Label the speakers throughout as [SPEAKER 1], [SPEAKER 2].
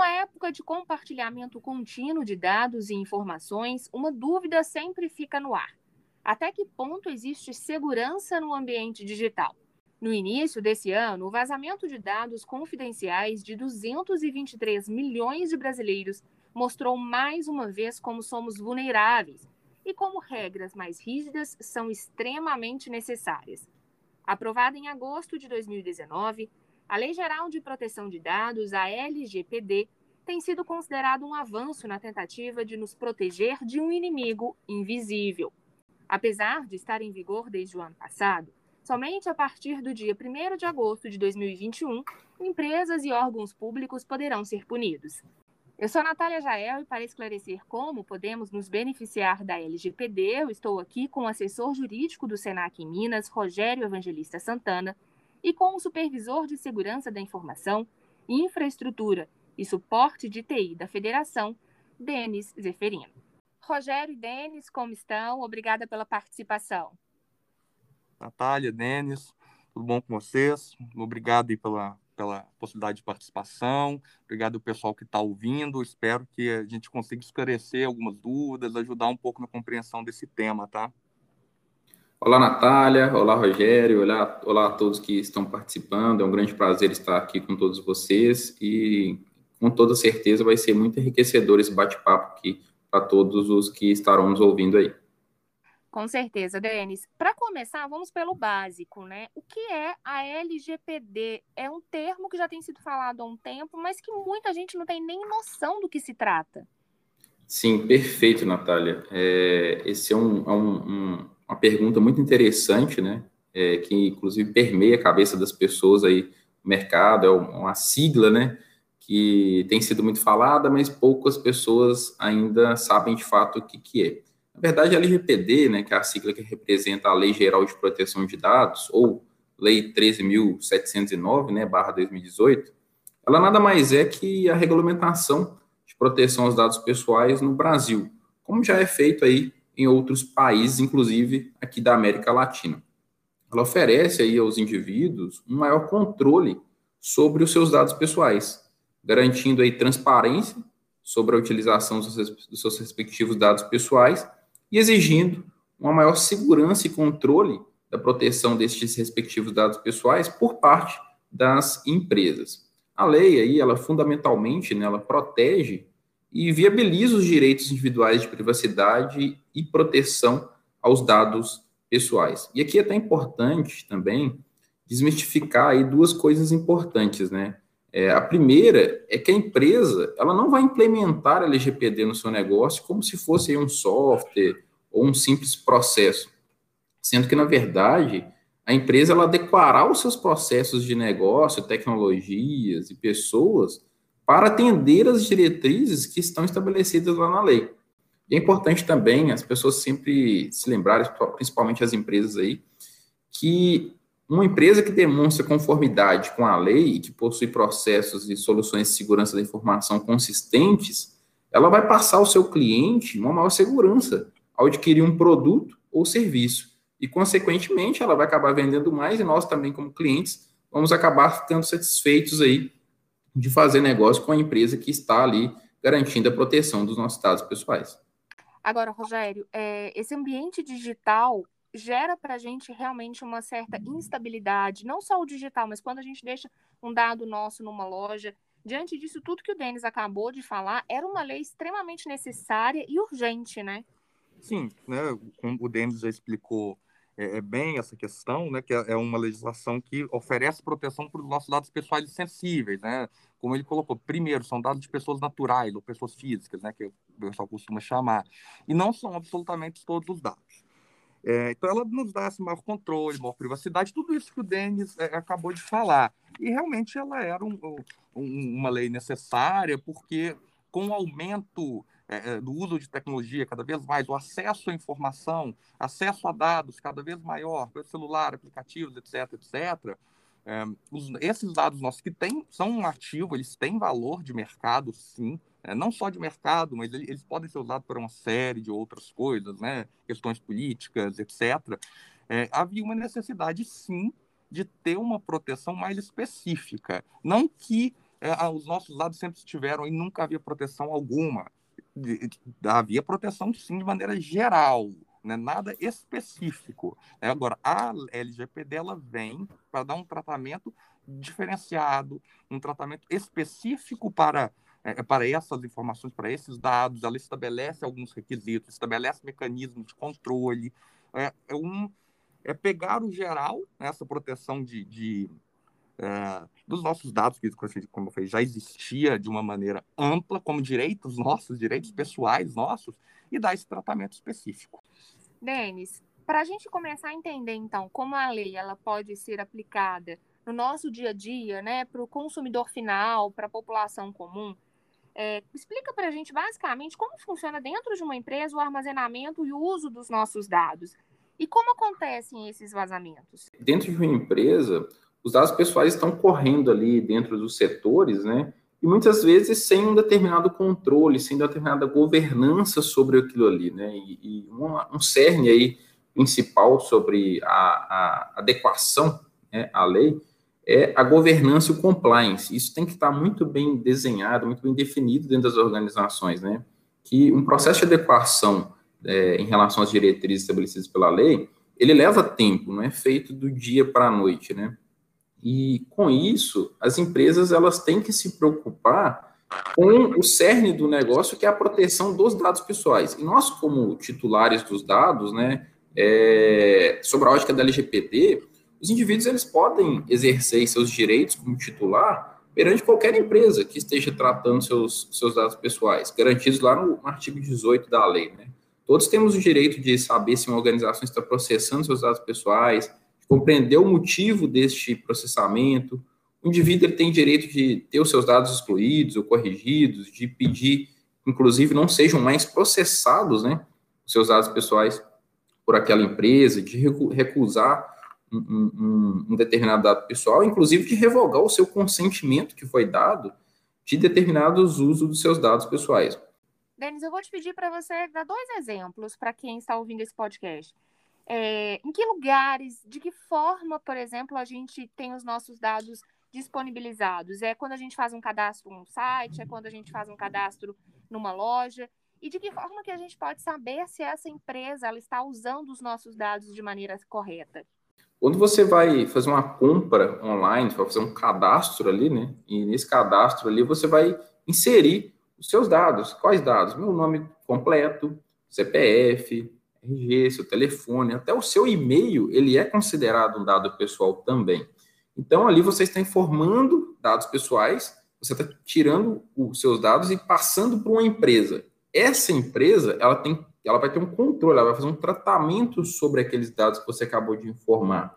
[SPEAKER 1] Numa época de compartilhamento contínuo de dados e informações, uma dúvida sempre fica no ar. Até que ponto existe segurança no ambiente digital? No início desse ano, o vazamento de dados confidenciais de 223 milhões de brasileiros mostrou mais uma vez como somos vulneráveis e como regras mais rígidas são extremamente necessárias. Aprovada em agosto de 2019, a Lei Geral de Proteção de Dados, a LGPD, tem sido considerado um avanço na tentativa de nos proteger de um inimigo invisível. Apesar de estar em vigor desde o ano passado, somente a partir do dia 1 de agosto de 2021, empresas e órgãos públicos poderão ser punidos. Eu sou Natália Jael e para esclarecer como podemos nos beneficiar da LGPD, eu estou aqui com o assessor jurídico do SENAC em Minas, Rogério Evangelista Santana, e com o supervisor de segurança da informação, infraestrutura e suporte de TI da Federação, Denis Zeferino. Rogério e Denis, como estão? Obrigada pela participação.
[SPEAKER 2] Natália, Denis, tudo bom com vocês? Obrigado pela pela possibilidade de participação. Obrigado ao pessoal que está ouvindo. Espero que a gente consiga esclarecer algumas dúvidas, ajudar um pouco na compreensão desse tema, tá?
[SPEAKER 3] Olá, Natália. Olá, Rogério. Olá, olá a todos que estão participando. É um grande prazer estar aqui com todos vocês e com toda certeza vai ser muito enriquecedor esse bate-papo aqui para todos os que estarão nos ouvindo aí.
[SPEAKER 1] Com certeza, Denis. Para começar, vamos pelo básico, né? O que é a LGPD? É um termo que já tem sido falado há um tempo, mas que muita gente não tem nem noção do que se trata.
[SPEAKER 3] Sim, perfeito, Natália. É, esse é, um, é um, um, uma pergunta muito interessante, né? É, que inclusive permeia a cabeça das pessoas aí no mercado, é uma sigla, né? Que tem sido muito falada, mas poucas pessoas ainda sabem de fato o que, que é. Na verdade, a LGPD, né, que é a sigla que representa a Lei Geral de Proteção de Dados, ou Lei 13.709, né, barra 2018, ela nada mais é que a regulamentação de proteção aos dados pessoais no Brasil, como já é feito aí em outros países, inclusive aqui da América Latina. Ela oferece aí aos indivíduos um maior controle sobre os seus dados pessoais, garantindo aí transparência sobre a utilização dos seus respectivos dados pessoais e exigindo uma maior segurança e controle da proteção destes respectivos dados pessoais por parte das empresas. A lei aí, ela fundamentalmente, né, ela protege e viabiliza os direitos individuais de privacidade e proteção aos dados pessoais. E aqui é até importante também desmistificar aí duas coisas importantes, né? É, a primeira é que a empresa ela não vai implementar LGPD no seu negócio como se fosse um software ou um simples processo, sendo que na verdade a empresa ela adequará os seus processos de negócio, tecnologias e pessoas para atender as diretrizes que estão estabelecidas lá na lei. E é importante também as pessoas sempre se lembrarem, principalmente as empresas aí, que uma empresa que demonstra conformidade com a lei e que possui processos e soluções de segurança da informação consistentes, ela vai passar ao seu cliente uma maior segurança ao adquirir um produto ou serviço. E, consequentemente, ela vai acabar vendendo mais e nós também, como clientes, vamos acabar ficando satisfeitos aí de fazer negócio com a empresa que está ali garantindo a proteção dos nossos dados pessoais.
[SPEAKER 1] Agora, Rogério, é, esse ambiente digital gera para a gente realmente uma certa instabilidade, não só o digital, mas quando a gente deixa um dado nosso numa loja. Diante disso, tudo que o Denis acabou de falar era uma lei extremamente necessária e urgente, né?
[SPEAKER 2] Sim, né, como o Denis já explicou é, é, bem essa questão, né, que é, é uma legislação que oferece proteção para os nossos dados pessoais sensíveis, né? Como ele colocou, primeiro, são dados de pessoas naturais ou pessoas físicas, né, que o pessoal costuma chamar, e não são absolutamente todos os dados. É, então, ela nos dá esse maior controle, maior privacidade, tudo isso que o Denis é, acabou de falar. E realmente ela era um, um, uma lei necessária, porque com o aumento é, do uso de tecnologia cada vez mais, o acesso à informação, acesso a dados cada vez maior, pelo celular, aplicativos, etc., etc., é, os, esses dados nossos que tem, são um ativo, eles têm valor de mercado, sim, é, não só de mercado, mas eles, eles, podem ser usados para uma série de outras coisas, né? questões políticas, etc. É, havia uma necessidade, sim, de ter uma proteção mais específica. Não que é, os nossos dados sempre estiveram e nunca havia proteção alguma. Havia proteção, sim, de maneira geral, né? nada específico. Né? Agora, a LGPD ela vem para dar um tratamento diferenciado, um tratamento específico para, é, para essas informações, para esses dados. Ela estabelece alguns requisitos, estabelece mecanismos de controle. É, é um, é pegar o geral, né, essa proteção de, de é, dos nossos dados, que, como eu falei, já existia de uma maneira ampla, como direitos nossos, direitos pessoais nossos, e dar esse tratamento específico.
[SPEAKER 1] Denis, para a gente começar a entender, então, como a lei ela pode ser aplicada no nosso dia a dia, né, para o consumidor final, para a população comum, é, explica para a gente, basicamente, como funciona dentro de uma empresa o armazenamento e o uso dos nossos dados. E como acontecem esses vazamentos?
[SPEAKER 3] Dentro de uma empresa, os dados pessoais estão correndo ali dentro dos setores, né? E muitas vezes sem um determinado controle, sem determinada governança sobre aquilo ali, né? E, e uma, um cerne aí principal sobre a, a adequação né, à lei é a governança e o compliance. Isso tem que estar muito bem desenhado, muito bem definido dentro das organizações, né? Que um processo de adequação é, em relação às diretrizes estabelecidas pela lei, ele leva tempo, não é feito do dia para a noite, né? E com isso, as empresas elas têm que se preocupar com o cerne do negócio, que é a proteção dos dados pessoais. E nós, como titulares dos dados, né, é, sobre a ótica da LGPD, os indivíduos eles podem exercer seus direitos como titular perante qualquer empresa que esteja tratando seus, seus dados pessoais, garantidos lá no artigo 18 da lei. Né? Todos temos o direito de saber se uma organização está processando seus dados pessoais, compreender o motivo deste processamento. O indivíduo tem direito de ter os seus dados excluídos ou corrigidos, de pedir, inclusive, não sejam mais processados, né, os seus dados pessoais por aquela empresa, de recusar um, um, um, determinado dado pessoal, inclusive de revogar o seu consentimento que foi dado de determinados usos dos seus dados pessoais.
[SPEAKER 1] Denis, eu vou te pedir para você dar dois exemplos para quem está ouvindo esse podcast. É, em que lugares, de que forma, por exemplo, a gente tem os nossos dados disponibilizados? É quando a gente faz um cadastro num site, é quando a gente faz um cadastro numa loja? E de que forma que a gente pode saber se essa empresa ela está usando os nossos dados de maneira correta?
[SPEAKER 3] Quando você vai fazer uma compra online, vai fazer um cadastro ali, né? E nesse cadastro ali você vai inserir os seus dados. Quais dados? Meu nome completo, CPF, RG, seu telefone, até o seu e-mail, ele é considerado um dado pessoal também. Então, ali você está informando dados pessoais, você está tirando os seus dados e passando para uma empresa. Essa empresa, ela tem, ela vai ter um controle, ela vai fazer um tratamento sobre aqueles dados que você acabou de informar.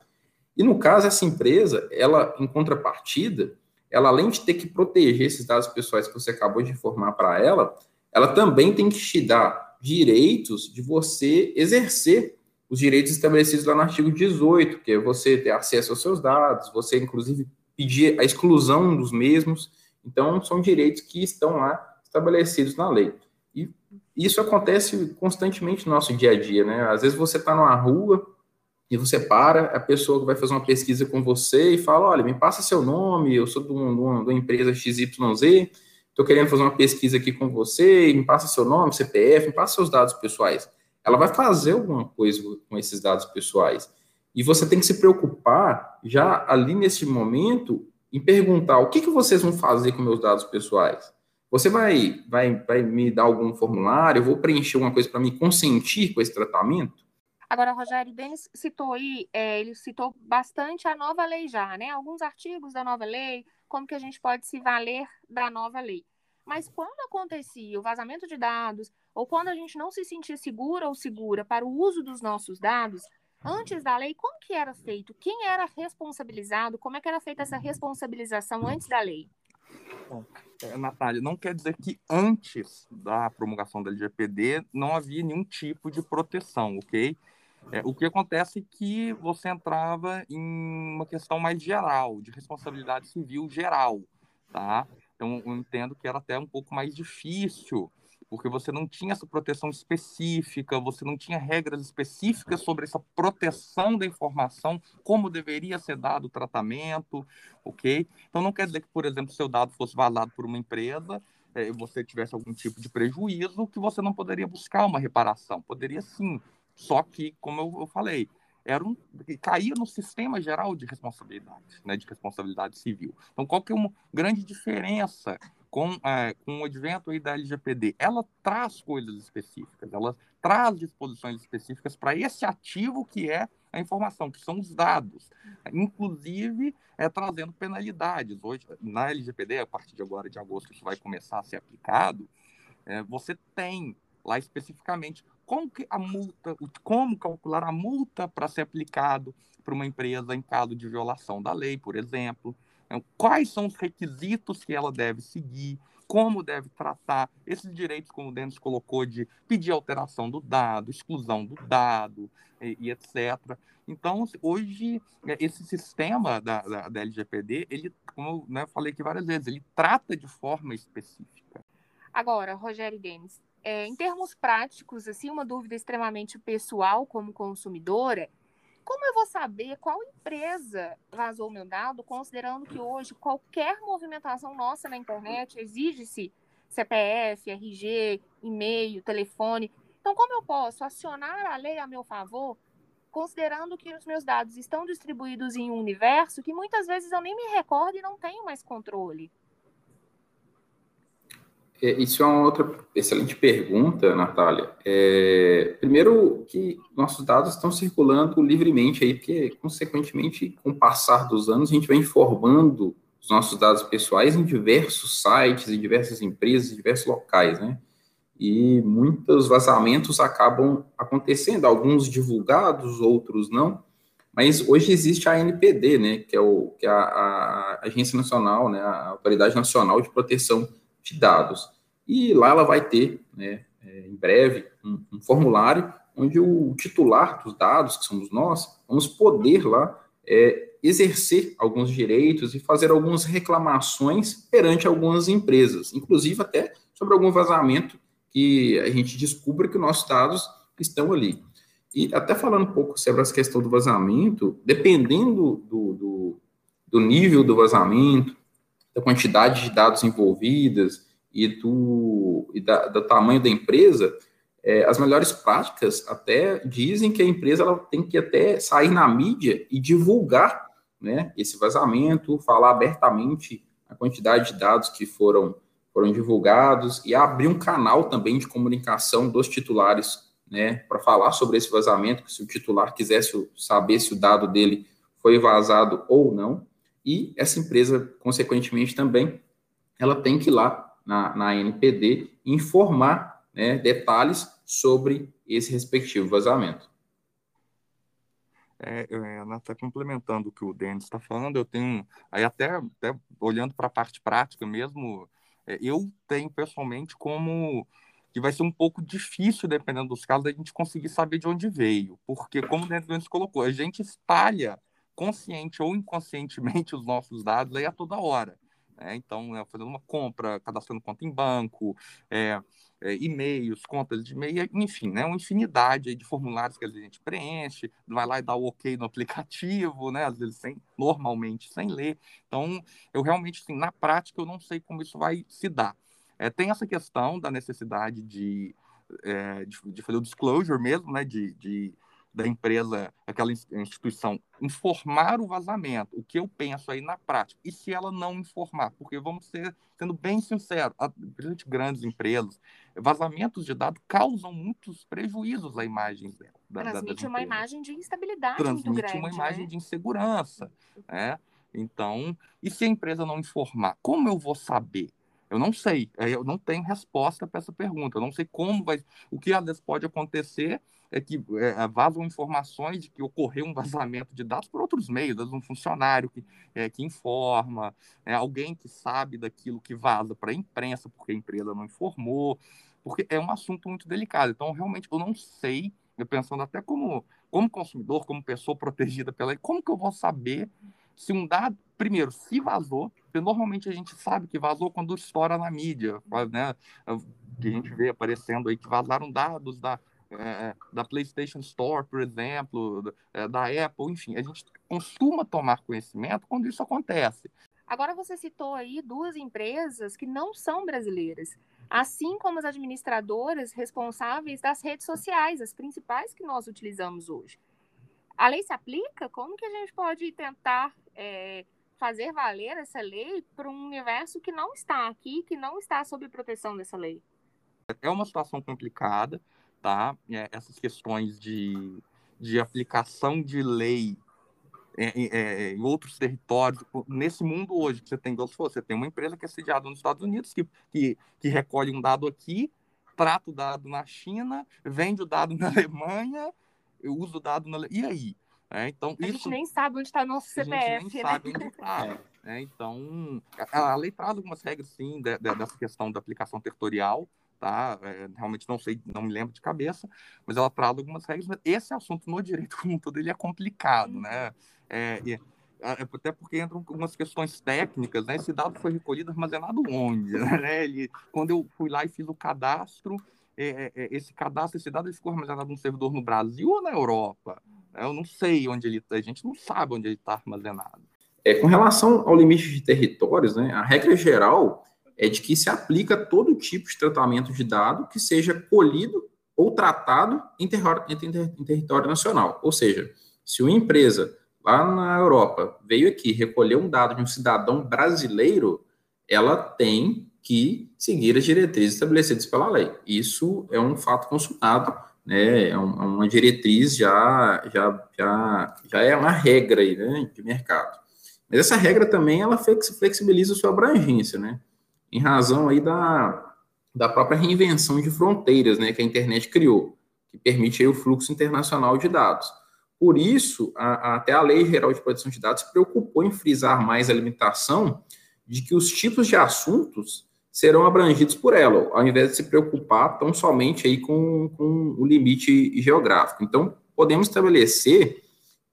[SPEAKER 3] E no caso, essa empresa, ela, em contrapartida, ela além de ter que proteger esses dados pessoais que você acabou de informar para ela, ela também tem que te dar direitos de você exercer os direitos estabelecidos lá no artigo 18, que é você ter acesso aos seus dados, você inclusive pedir a exclusão dos mesmos. Então, são direitos que estão lá estabelecidos na lei. E isso acontece constantemente no nosso dia a dia, né? Às vezes você está numa rua, e você para, a pessoa que vai fazer uma pesquisa com você e fala, olha, me passa seu nome, eu sou de uma, de uma empresa XYZ, estou querendo fazer uma pesquisa aqui com você, me passa seu nome, CPF, me passa seus dados pessoais. Ela vai fazer alguma coisa com esses dados pessoais. E você tem que se preocupar, já ali nesse momento, em perguntar o que, que vocês vão fazer com meus dados pessoais. Você vai, vai, vai me dar algum formulário, eu vou preencher alguma coisa para me consentir com esse tratamento?
[SPEAKER 1] Agora, Rogério, o Denis citou aí, é, ele citou bastante a nova lei já, né? Alguns artigos da nova lei, como que a gente pode se valer da nova lei. Mas quando acontecia o vazamento de dados, ou quando a gente não se sentia segura ou segura para o uso dos nossos dados, antes da lei, como que era feito? Quem era responsabilizado? Como é que era feita essa responsabilização antes da lei?
[SPEAKER 2] Bom, é, Natália, não quer dizer que antes da promulgação da LGPD não havia nenhum tipo de proteção, ok? É, o que acontece é que você entrava em uma questão mais geral, de responsabilidade civil geral, tá? Então, eu entendo que era até um pouco mais difícil, porque você não tinha essa proteção específica, você não tinha regras específicas sobre essa proteção da informação, como deveria ser dado o tratamento, ok? Então não quer dizer que, por exemplo, seu dado fosse vazado por uma empresa, é, você tivesse algum tipo de prejuízo, que você não poderia buscar uma reparação. Poderia sim, só que, como eu, eu falei, era um caía no sistema geral de responsabilidade, né, de responsabilidade civil. Então, qual que é uma grande diferença com, é, com o advento aí da LGPD, ela traz coisas específicas, ela traz disposições específicas para esse ativo que é a informação, que são os dados, inclusive é, trazendo penalidades. Hoje, na LGPD, a partir de agora, de agosto, isso vai começar a ser aplicado, é, você tem lá especificamente como que a multa, como calcular a multa para ser aplicado para uma empresa em caso de violação da lei, por exemplo. Então, quais são os requisitos que ela deve seguir, como deve tratar esses direitos, como o Denis colocou, de pedir alteração do dado, exclusão do dado e, e etc. Então, hoje, é, esse sistema da, da, da LGPD, ele, como eu né, falei aqui várias vezes, ele trata de forma específica.
[SPEAKER 1] Agora, Rogério e Denis, é, em termos práticos, assim, uma dúvida extremamente pessoal como consumidora como eu vou saber qual empresa vazou meu dado, considerando que hoje qualquer movimentação nossa na internet exige-se CPF, RG, e-mail, telefone. Então, como eu posso acionar a lei a meu favor, considerando que os meus dados estão distribuídos em um universo que muitas vezes eu nem me recordo e não tenho mais controle?
[SPEAKER 3] É, isso é uma outra excelente pergunta, Natália. É, primeiro, que nossos dados estão circulando livremente aí, porque, consequentemente, com o passar dos anos, a gente vai informando os nossos dados pessoais em diversos sites, em diversas empresas, em diversos locais, né? E muitos vazamentos acabam acontecendo, alguns divulgados, outros não. Mas hoje existe a ANPD, né, que é, o, que é a, a Agência Nacional, né, a Autoridade Nacional de Proteção de dados. E lá ela vai ter, né, é, em breve, um, um, formulário onde o titular dos dados, que somos nós, vamos poder lá é, exercer alguns direitos e fazer algumas reclamações perante algumas empresas, inclusive até sobre algum vazamento que a gente descubra que nossos dados estão ali. E até falando um pouco sobre essa questão do vazamento, dependendo do, do, do nível do vazamento, da quantidade de dados envolvidas e do, e da, do tamanho da empresa, é, as melhores práticas até dizem que a empresa ela tem que até sair na mídia e divulgar né, esse vazamento, falar abertamente a quantidade de dados que foram, foram divulgados e abrir um canal também de comunicação dos titulares né, para falar sobre esse vazamento, se o titular quisesse saber se o dado dele foi vazado ou não. E essa empresa, consequentemente, também, ela tem que ir lá na, na NPD informar né, detalhes sobre esse respectivo vazamento.
[SPEAKER 2] É, é, está complementando o que o Denis está falando, eu tenho, aí até, até olhando para a parte prática mesmo, é, eu tenho pessoalmente como que vai ser um pouco difícil, dependendo dos casos, da gente conseguir saber de onde veio, porque como o Denis colocou, a gente espalha consciente ou inconscientemente os nossos dados aí a toda hora. Né? Então, é, fazendo uma compra, cadastrando conta em banco, é, é, e-mails, contas de e-mail, enfim, né? uma infinidade de formulários que a gente preenche, vai lá e dá o ok no aplicativo, né? às vezes sem, normalmente sem ler. Então, eu realmente, assim, na prática, eu não sei como isso vai se dar. É, tem essa questão da necessidade de, é, de, de, fazer o disclosure mesmo, né? de, de da empresa, aquela instituição, informar o vazamento, o que eu penso aí na prática, e se ela não informar, porque vamos ser, sendo bem sinceros, principalmente grandes empresas, vazamentos de dados causam muitos prejuízos à imagem dela.
[SPEAKER 1] Transmite uma imagem de instabilidade
[SPEAKER 2] Transmite
[SPEAKER 1] muito grande,
[SPEAKER 2] uma imagem
[SPEAKER 1] né?
[SPEAKER 2] de insegurança, né? Então, e se a empresa não informar, como eu vou saber? Eu não sei, eu não tenho resposta para essa pergunta. Eu não sei como vai. O que às vezes pode acontecer é que é, vazam informações de que ocorreu um vazamento de dados por outros meios, um funcionário que, é, que informa, é, alguém que sabe daquilo que vaza para a imprensa, porque a empresa não informou, porque é um assunto muito delicado. Então, realmente, eu não sei, eu pensando até como, como consumidor, como pessoa protegida pela lei, como que eu vou saber se um dado, primeiro, se vazou, porque normalmente a gente sabe que vazou quando estoura na mídia, né? que a gente vê aparecendo aí, que vazaram dados da, é, da PlayStation Store, por exemplo, da, da Apple, enfim, a gente costuma tomar conhecimento quando isso acontece.
[SPEAKER 1] Agora você citou aí duas empresas que não são brasileiras, assim como as administradoras responsáveis das redes sociais, as principais que nós utilizamos hoje. A lei se aplica? Como que a gente pode tentar é, fazer valer essa lei para um universo que não está aqui, que não está sob proteção dessa lei?
[SPEAKER 2] É uma situação complicada, tá? É, essas questões de, de aplicação de lei é, é, em outros territórios. Nesse mundo hoje que você tem, você tem uma empresa que é sediada nos Estados Unidos, que, que, que recolhe um dado aqui, trata o dado na China, vende o dado na Alemanha, usa o dado na... E aí? É, então,
[SPEAKER 1] a
[SPEAKER 2] isso,
[SPEAKER 1] gente nem sabe onde está nosso CPF,
[SPEAKER 2] a gente nem
[SPEAKER 1] né?
[SPEAKER 2] sabe onde está. É, então, a, a, lei traz algumas regras, sim, de, de, dessa questão da aplicação territorial, tá? É, realmente não sei, não me lembro de cabeça, mas ela traz algumas regras. Esse assunto no direito como um todo ele é complicado, né? É, é, até porque entram algumas questões técnicas, né? Esse dado foi recolhido, armazenado onde, né? Ele, quando eu fui lá e fiz o cadastro, é, é, é, esse cadastro, esse dado, ele ficou armazenado num servidor no Brasil ou na Europa? Eu não sei onde ele, tá, a gente não sabe onde ele está armazenado.
[SPEAKER 3] É, com relação ao limite de territórios, né? A regra geral é de que se aplica todo tipo de tratamento de dado que seja colhido ou tratado em, em território nacional. Ou seja, se uma empresa lá na Europa veio aqui recolher um dado de um cidadão brasileiro, ela tem que seguir as diretrizes estabelecidas pela lei. Isso é um fato consumado, né? É, é uma diretriz já, já, já, já é uma regra aí, né, de mercado. Mas essa regra também ela flexibiliza a sua abrangência, né? Em razão aí da, da própria reinvenção de fronteiras, né, que a internet criou, que permite aí o fluxo internacional de dados. Por isso, a, a, até a Lei Geral de Proteção de Dados se preocupou em frisar mais a limitação de que os tipos de assuntos serão abrangidos por ela, ao invés de se preocupar tão somente aí com, com o limite geográfico. Então, podemos estabelecer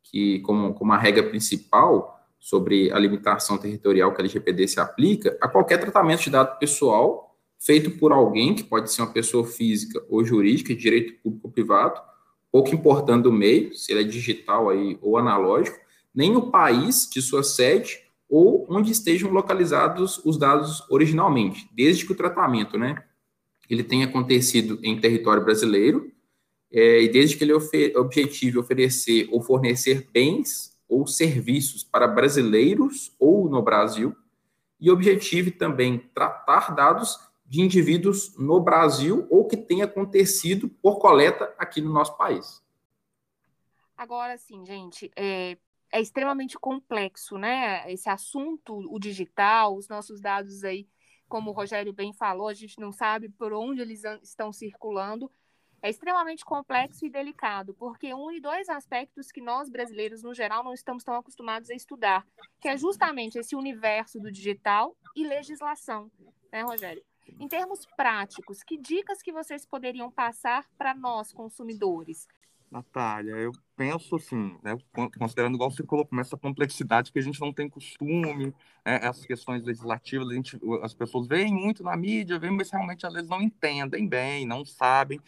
[SPEAKER 3] que, como, como a regra principal sobre a limitação territorial que a LGPD se aplica, a qualquer tratamento de dado pessoal feito por alguém, que pode ser uma pessoa física ou jurídica, de direito público ou privado, pouco importando o meio, se ele é digital aí ou analógico, nem o país de sua sede ou onde estejam localizados os dados originalmente, desde que o tratamento, né, ele tenha acontecido em território brasileiro é, e desde que ele ofer objetive oferecer ou fornecer bens ou serviços para brasileiros ou no Brasil e objetive também tratar dados de indivíduos no Brasil ou que tenha acontecido por coleta aqui no nosso país.
[SPEAKER 1] Agora, sim, gente, é, é extremamente complexo, né? Esse assunto, o digital, os nossos dados aí, como o Rogério bem falou, a gente não sabe por onde eles estão circulando. É extremamente complexo e delicado, porque um e dois aspectos que nós brasileiros, no geral, não estamos tão acostumados a estudar, que é justamente esse universo do digital e legislação, né, Rogério? Em termos práticos, que dicas que vocês poderiam passar para nós, consumidores?
[SPEAKER 2] Natália, eu penso assim, né, considerando igual você colocou, essa complexidade que a gente não tem costume, né, essas questões legislativas, a gente, as pessoas veem muito na mídia, veem, mas realmente às vezes não entendem bem, não sabem.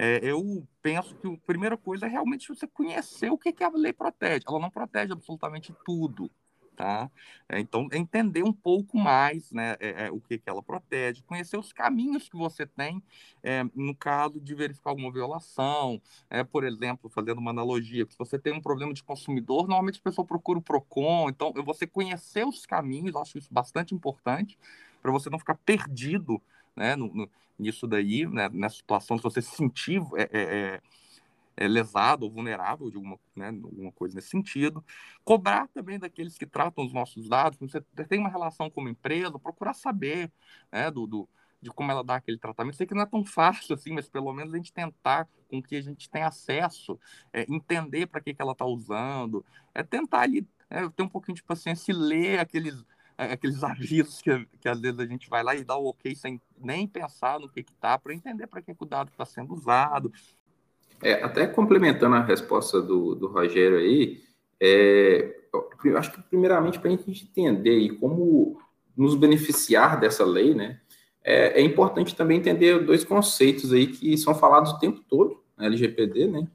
[SPEAKER 2] É, eu penso que a primeira coisa é realmente você conhecer o que, que a lei protege. Ela não protege absolutamente tudo, tá? É, então, entender um pouco mais, né, é, é, o que, que ela protege, conhecer os caminhos que você tem, é, no caso de verificar alguma violação, é, por exemplo, fazendo uma analogia, se você tem um problema de consumidor, normalmente a pessoa procura o PROCON, então, você conhecer os caminhos, acho isso bastante importante, para você não ficar perdido, né, no, no, nisso daí, né, nessa situação, se você se sentir é, é, é, lesado ou vulnerável de alguma, né, alguma coisa nesse sentido. Cobrar também daqueles que tratam os nossos dados, você tem uma relação com uma empresa, procurar saber né, do, do de como ela dá aquele tratamento. Sei que não é tão fácil assim, mas pelo menos a gente tentar com que a gente tenha acesso, é, entender para que, que ela está usando, é tentar ali é, ter um pouquinho de paciência e ler aqueles, é, aqueles avisos que, que às vezes a gente vai lá e dá o ok sem nem pensar no que está, para entender para que o dado está sendo usado,
[SPEAKER 3] é, até complementando a resposta do, do Rogério aí, é, eu acho que primeiramente para a gente entender e como nos beneficiar dessa lei, né? é, é, importante também entender dois conceitos aí que são falados o tempo todo na LGPD, né?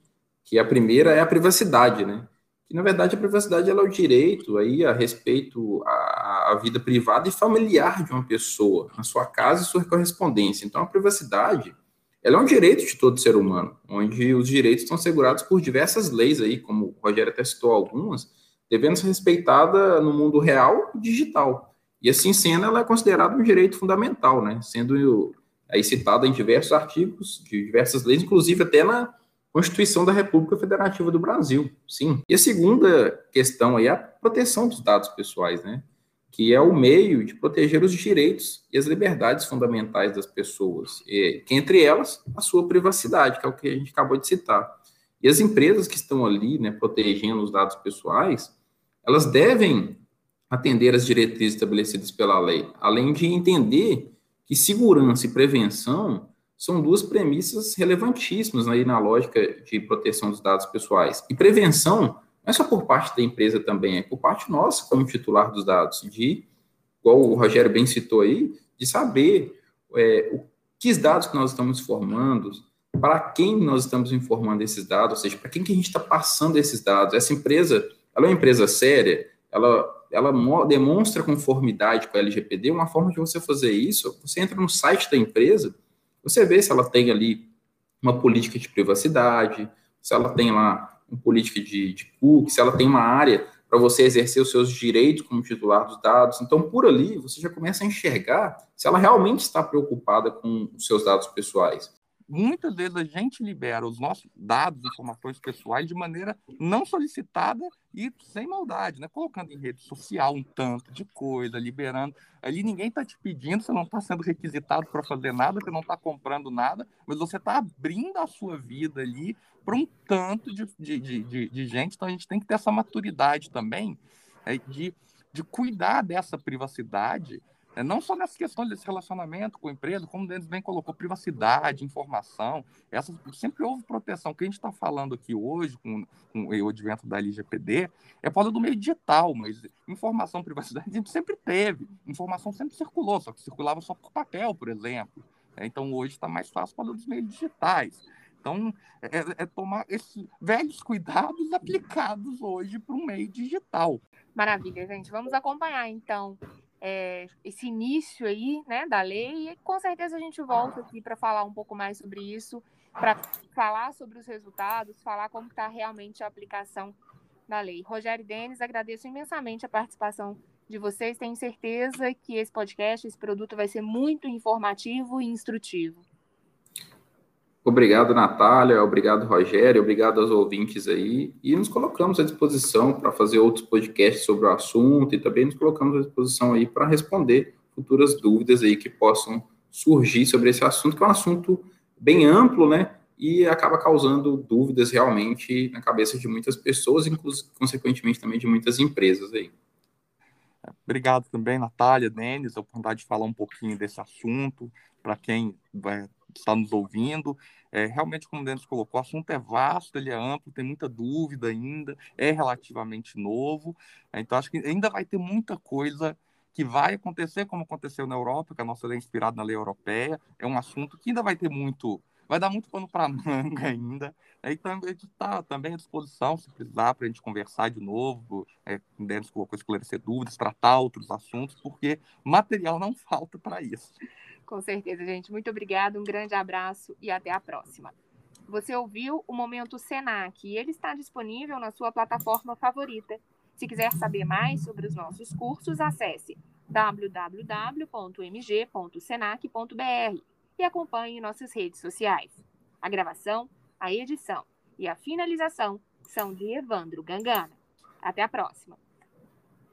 [SPEAKER 3] Que a primeira é a privacidade, né? Na verdade a privacidade ela é o direito aí a respeito à, à vida privada e familiar de uma pessoa, na sua casa e sua correspondência. Então a privacidade ela é um direito de todo ser humano, onde os direitos estão assegurados por diversas leis aí, como o Rogério até citou algumas, devendo ser respeitada no mundo real e digital. E assim sendo, ela é considerada um direito fundamental, né? Sendo aí citada em diversos artigos de diversas leis, inclusive até na Constituição da República Federativa do Brasil, sim. E a segunda questão aí é a proteção dos dados pessoais, né? que é o meio de proteger os direitos e as liberdades fundamentais das pessoas, e, que entre elas a sua privacidade, que é o que a gente acabou de citar. E as empresas que estão ali, né, protegendo os dados pessoais, elas devem atender às diretrizes estabelecidas pela lei, além de entender que segurança e prevenção são duas premissas relevantíssimas aí na lógica de proteção dos dados pessoais. E prevenção não é só por parte da empresa também, é por parte nossa como titular dos dados, de, igual o Rogério bem citou aí, de saber é, o, que dados que nós estamos formando, para quem nós estamos informando esses dados, ou seja, para quem que a gente está passando esses dados. Essa empresa, ela é uma empresa séria, ela, ela demonstra conformidade com a LGPD, uma forma de você fazer isso, você entra no site da empresa, você vê se ela tem ali uma política de privacidade, se ela tem lá uma política de, de cookies, se ela tem uma área para você exercer os seus direitos como titular dos dados. Então, por ali, você já começa a enxergar se ela realmente está preocupada com os seus dados pessoais
[SPEAKER 2] muitas vezes a gente libera os nossos dados, informações pessoais de maneira não solicitada e sem maldade, né? Colocando em rede social um tanto de coisa, liberando. Ali ninguém está te pedindo, você não está sendo requisitado para fazer nada, você não está comprando nada, mas você está abrindo a sua vida ali para um tanto de, de, de, de, gente. Então a gente tem que ter essa maturidade também é, de, de cuidar dessa privacidade não só nessa questão desse relacionamento com a empresa, como o Denis bem colocou, privacidade, informação, essa, sempre houve proteção. O que a gente está falando aqui hoje, com, com, o advento da LGPD, é fala do meio digital, mas informação, privacidade, a gente sempre teve. Informação sempre circulou, só que circulava só por papel, por exemplo. É, então, hoje está mais fácil falar dos meios digitais. Então, é, é, é tomar esses velhos cuidados aplicados hoje para o meio digital.
[SPEAKER 1] Maravilha, gente. Vamos acompanhar, então, é, esse início aí, né, da lei, e com certeza a gente volta aqui para falar um pouco mais sobre isso, para falar sobre os resultados, falar como está realmente a aplicação da lei. Rogério Denis, agradeço imensamente a participação de vocês. Tenho certeza que esse podcast, esse produto vai ser muito informativo e instrutivo.
[SPEAKER 3] Obrigado, Natália, obrigado, Rogério, obrigado aos ouvintes aí. E nos colocamos à disposição para fazer outros podcasts sobre o assunto e também nos colocamos à disposição aí para responder futuras dúvidas aí que possam surgir sobre esse assunto, que é um assunto bem amplo, né? E acaba causando dúvidas realmente na cabeça de muitas pessoas, inclusive, consequentemente, também de muitas empresas aí.
[SPEAKER 2] Obrigado também, Natália, Denis, a oportunidade de falar um pouquinho desse assunto, para quem vai está nos ouvindo. É, realmente, como o Denis colocou, o assunto é vasto, ele é amplo, tem muita dúvida ainda, é relativamente novo. É, então, acho que ainda vai ter muita coisa que vai acontecer, como aconteceu na Europa, que a nossa lei é inspirada na lei europeia. É um assunto que ainda vai ter muito, vai dar muito pano para manga ainda. Então, a gente está também à disposição, se precisar, para a gente conversar de novo, é, Denis colocou, esclarecer dúvidas, tratar outros assuntos, porque material não falta para isso.
[SPEAKER 1] Com certeza, gente. Muito obrigada, um grande abraço e até a próxima. Você ouviu o Momento Senac e ele está disponível na sua plataforma favorita. Se quiser saber mais sobre os nossos cursos, acesse www.mg.senac.br e acompanhe nossas redes sociais. A gravação, a edição e a finalização são de Evandro Gangana. Até a próxima!